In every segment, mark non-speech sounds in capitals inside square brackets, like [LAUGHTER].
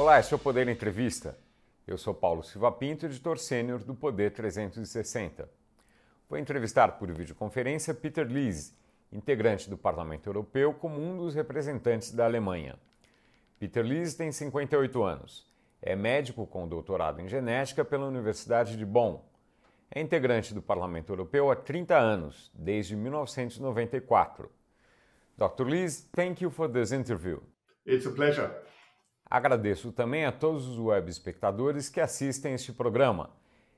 Olá, esse é o Poder Entrevista. Eu sou Paulo Silva Pinto, editor sênior do Poder 360. Vou entrevistar por videoconferência Peter Liese, integrante do Parlamento Europeu, como um dos representantes da Alemanha. Peter Liese tem 58 anos. É médico com doutorado em genética pela Universidade de Bonn. É integrante do Parlamento Europeu há 30 anos, desde 1994. Dr. Liese, thank you for this interview. It's a pleasure. Agradeço também a todos os web espectadores que assistem este programa.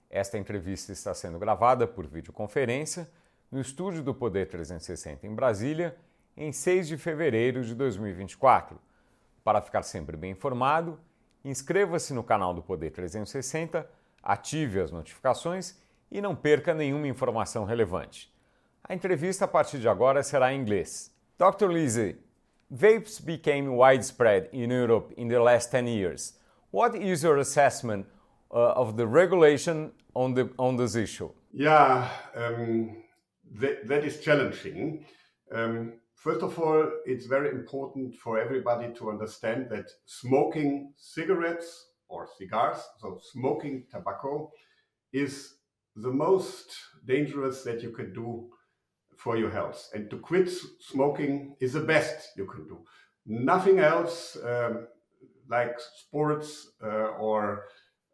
Esta entrevista está sendo gravada por videoconferência no estúdio do Poder 360 em Brasília, em 6 de fevereiro de 2024. Para ficar sempre bem informado, inscreva-se no canal do Poder 360, ative as notificações e não perca nenhuma informação relevante. A entrevista a partir de agora será em inglês. Dr. Lise, Vapes became widespread in Europe in the last 10 years. What is your assessment uh, of the regulation on, the, on this issue? Yeah, um, that, is challenging. Um, first of all, it's very important for everybody to understand that smoking cigarettes or cigars, so smoking tobacco, is the most dangerous that you can do for your health. And to quit smoking is the best you can do. Nothing else, um, like sports uh, or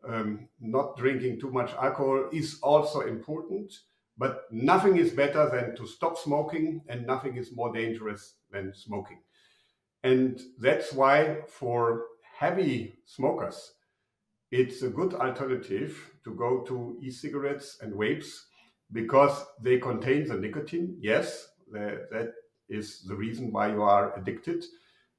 um, not drinking too much alcohol, is also important. But nothing is better than to stop smoking, and nothing is more dangerous than smoking. And that's why, for heavy smokers, it's a good alternative to go to e cigarettes and vapes because they contain the nicotine. Yes, that is the reason why you are addicted.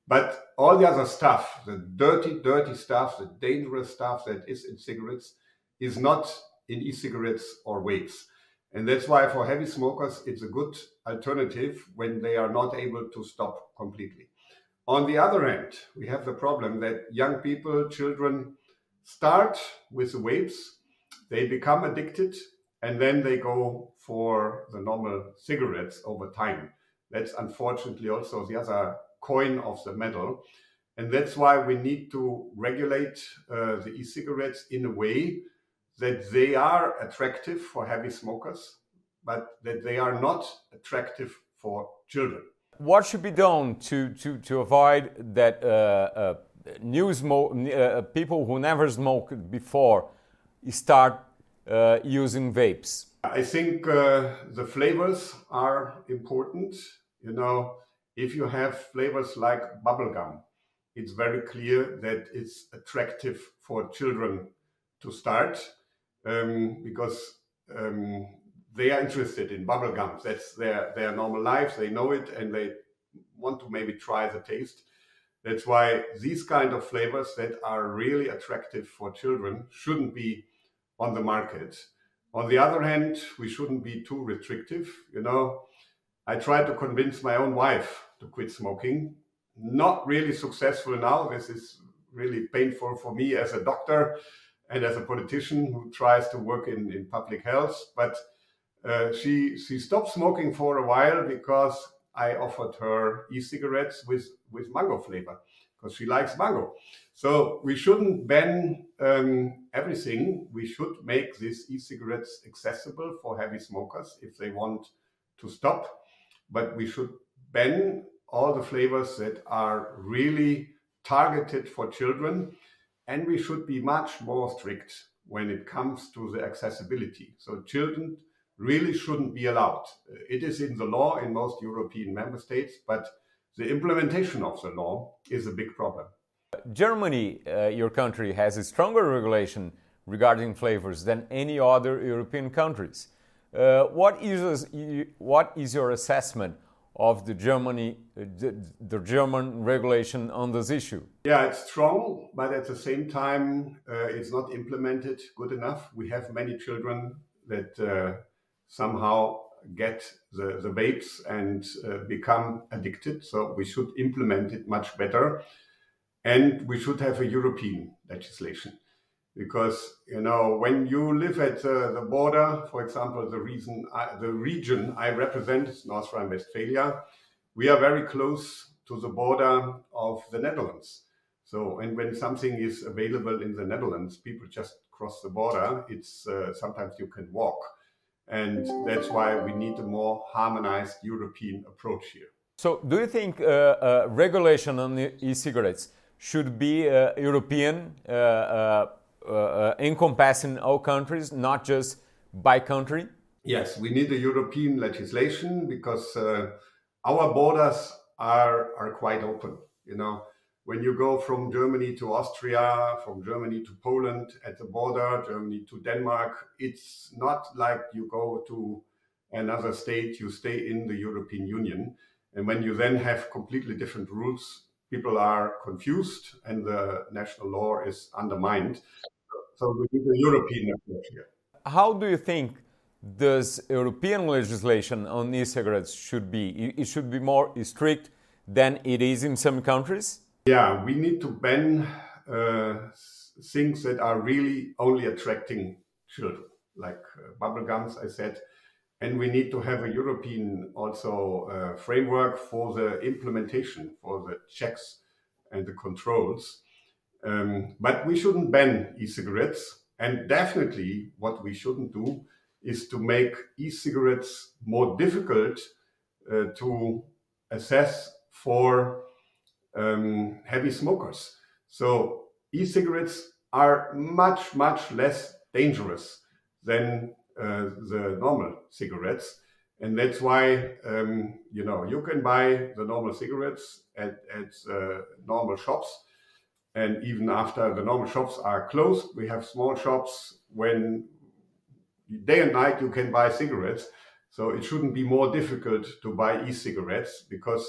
But all the other stuff, the dirty, dirty stuff, the dangerous stuff that is in cigarettes, is not in e cigarettes or vapes. And that's why for heavy smokers, it's a good alternative when they are not able to stop completely. On the other hand, we have the problem that young people, children, start with the vapes, they become addicted, and then they go for the normal cigarettes over time. That's unfortunately also the other coin of the medal. And that's why we need to regulate uh, the e cigarettes in a way that they are attractive for heavy smokers, but that they are not attractive for children. What should be done to, to, to avoid that uh, uh, new uh, people who never smoked before start uh, using vapes? I think uh, the flavors are important. You know, if you have flavors like bubblegum, it's very clear that it's attractive for children to start um, because um, they are interested in bubblegum. That's their, their normal life. They know it and they want to maybe try the taste. That's why these kind of flavors that are really attractive for children shouldn't be on the market. On the other hand, we shouldn't be too restrictive. You know, I tried to convince my own wife to quit smoking. Not really successful now. This is really painful for me as a doctor and as a politician who tries to work in, in public health. But uh, she she stopped smoking for a while because I offered her e-cigarettes with with mango flavor because she likes mango. So we shouldn't ban um, everything. We should make these e-cigarettes accessible for heavy smokers if they want to stop. But we should ban all the flavors that are really targeted for children. And we should be much more strict when it comes to the accessibility. So children really shouldn't be allowed. It is in the law in most European member states, but the implementation of the law is a big problem. Germany, uh, your country, has a stronger regulation regarding flavors than any other European countries. Uh, what, is, what is your assessment of the Germany, uh, the, the, German regulation on this issue? Yeah, it's strong, but at the same time, uh, it's not implemented good enough. We have many children that uh, somehow get the, the vapes and uh, become addicted. So we should implement it much better. And we should have a European legislation. Because, you know, when you live at uh, the border, for example, the, reason I, the region I represent is North Rhine-Westphalia, we are very close to the border of the Netherlands. So, and when something is available in the Netherlands, people just cross the border. It's uh, sometimes you can walk. And that's why we need a more harmonized European approach here. So, do you think uh, uh, regulation on e-cigarettes should be uh, European, uh, uh, encompassing all countries, not just by country? Yes, we need a European legislation because our borders are are quite open. You know, when you go from Germany to Austria, from Germany to Poland at the border, Germany to Denmark, it's not like you go to another state, you stay in the European Union. And when you then have completely different rules, people are confused and the national law is undermined. So we need a European approach here. How do you think does European legislation on e-cigarettes should be? It should be more strict than it is in some countries? Yeah, we need to ban uh, things that are really only attracting children, like uh, bubble gums, I said. And we need to have a European also uh, framework for the implementation, for the checks and the controls. Um, but we shouldn't ban e-cigarettes. And definitely what we shouldn't do is to make e-cigarettes more difficult uh, to assess for um, heavy smokers. So e-cigarettes are much, much less dangerous than uh, the normal cigarettes. And that's why, um, you know, you can buy the normal cigarettes at, at uh, normal shops. And even after the normal shops are closed, we have small shops when day and night you can buy cigarettes. So it shouldn't be more difficult to buy e-cigarettes because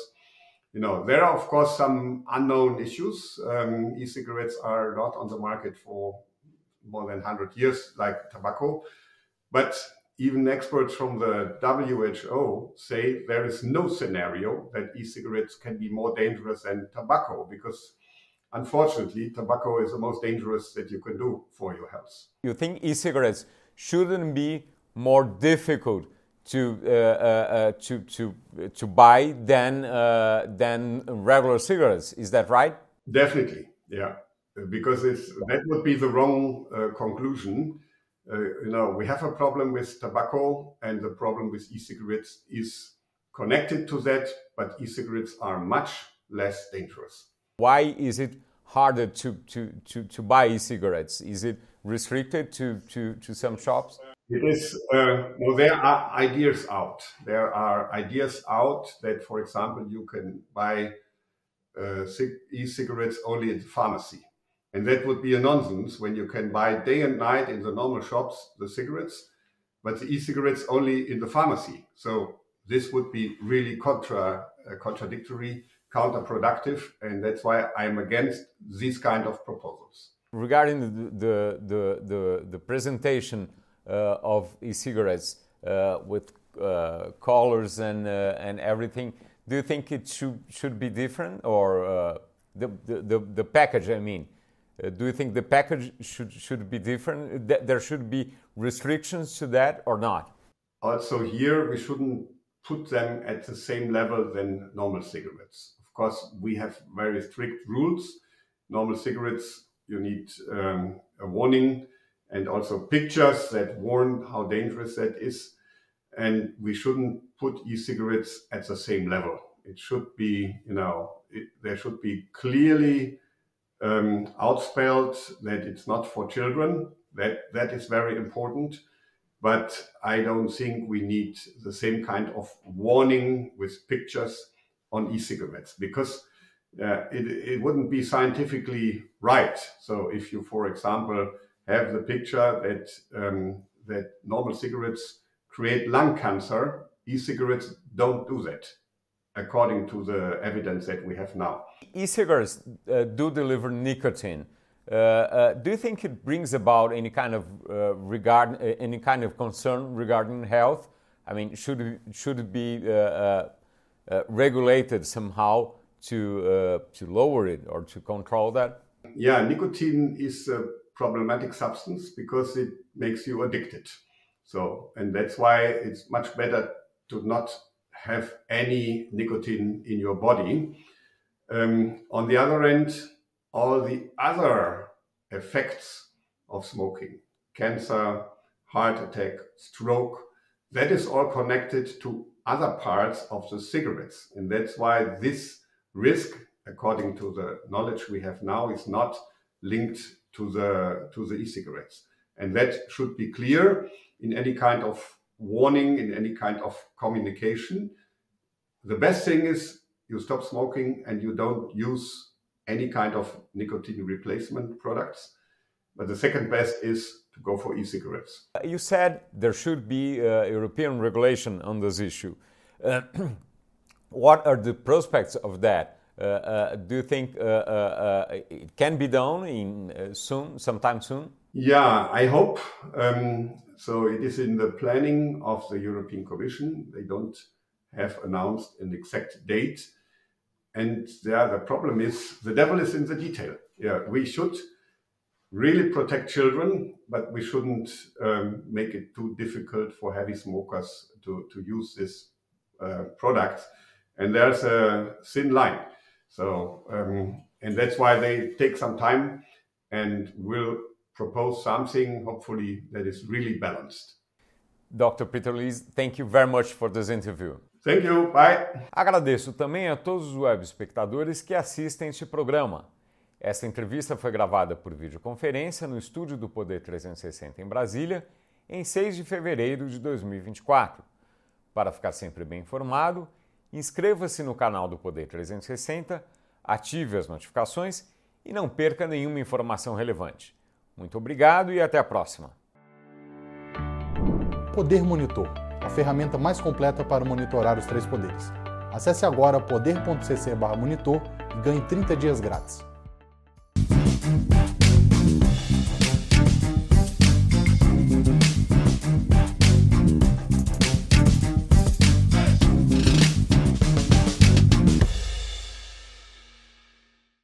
you know there are of course some unknown issues. Um, e-cigarettes are not on the market for more than 100 years like tobacco, but even experts from the WHO say there is no scenario that e-cigarettes can be more dangerous than tobacco because unfortunately tobacco is the most dangerous that you can do for your health. You think e-cigarettes shouldn't be more difficult to uh, uh, uh, to to to buy than uh, than regular cigarettes. Is that right? Definitely, yeah. Because it's that would be the wrong uh, conclusion. Uh, you know, we have a problem with tobacco, and the problem with e-cigarettes is connected to that. But e-cigarettes are much less dangerous. Why is it harder to to to, to buy e-cigarettes? Is it restricted to, to, to some shops? It is, uh, well, there are ideas out. There are ideas out that, for example, you can buy uh, e-cigarettes only in the pharmacy. And that would be a nonsense when you can buy day and night in the normal shops the cigarettes, but the e-cigarettes only in the pharmacy. So this would be really contra, uh, contradictory, counterproductive, and that's why I'm against these kind of proposals regarding the, the, the, the, presentation uh, of e-cigarettes uh, with uh, colors and, uh, and everything, do you think it should, should be different or uh, the, the, the, package, I mean? Uh, do you think the package should, should be different? There should be restrictions to that or not? Also here, we shouldn't put them at the same level than normal cigarettes. Of course, we have very strict rules. Normal cigarettes you need um, a warning and also pictures that warn how dangerous that is. And we shouldn't put e-cigarettes at the same level. It should be, you know, it, there should be clearly um, outspelled that it's not for children. That that is very important. But I don't think we need the same kind of warning with pictures on e-cigarettes because uh, it, it wouldn't be scientifically right. So if you, for example, have the picture that um, that normal cigarettes create lung cancer, e-cigarettes don't do that, according to the evidence that we have now. E-cigarettes uh, do deliver nicotine. Uh, uh, do you think it brings about any kind of uh, regard, uh, any kind of concern regarding health? I mean, should it, should it be uh, regulated somehow? to uh, to lower it or to control that? Yeah, nicotine is a problematic substance because it makes you addicted. So, and that's why it's much better to not have any nicotine in your body. Um, on the other end, all the other effects of smoking cancer, heart attack, stroke that is all connected to other parts of the cigarettes. And that's why this risk, according to the knowledge we have now, is not linked to the, to the e-cigarettes. And that should be clear in any kind of warning, in any kind of communication. The best thing is you stop smoking and you don't use any kind of nicotine replacement products. But the second best is to go for e-cigarettes. You said there should be uh, European regulation on this issue. Uh, [CLEARS THROAT] what are the prospects of that? Uh, uh do you think uh, uh, it can be done in soon, sometime soon? Yeah, I hope. Um, so it is in the planning of the European Commission. They don't have announced an exact date. And there, the problem is the devil is in the detail. Yeah, we should really protect children, but we shouldn't um, make it too difficult for heavy smokers to, to use this uh, product. And there's a thin line. So, um, and that's why they take some time and will propose something, hopefully, that is really balanced. Dr. Peter Lees, thank you very much for this interview. Thank you. Bye. Agradeço também a todos os web espectadores que assistem este programa. Esta entrevista foi gravada por videoconferência no estúdio do Poder 360 em Brasília, em 6 de fevereiro de 2024. Para ficar sempre bem informado, inscreva-se no canal do Poder 360, ative as notificações e não perca nenhuma informação relevante. Muito obrigado e até a próxima. Poder Monitor, a ferramenta mais completa para monitorar os três poderes. Acesse agora poder.cc/monitor e ganhe 30 dias grátis.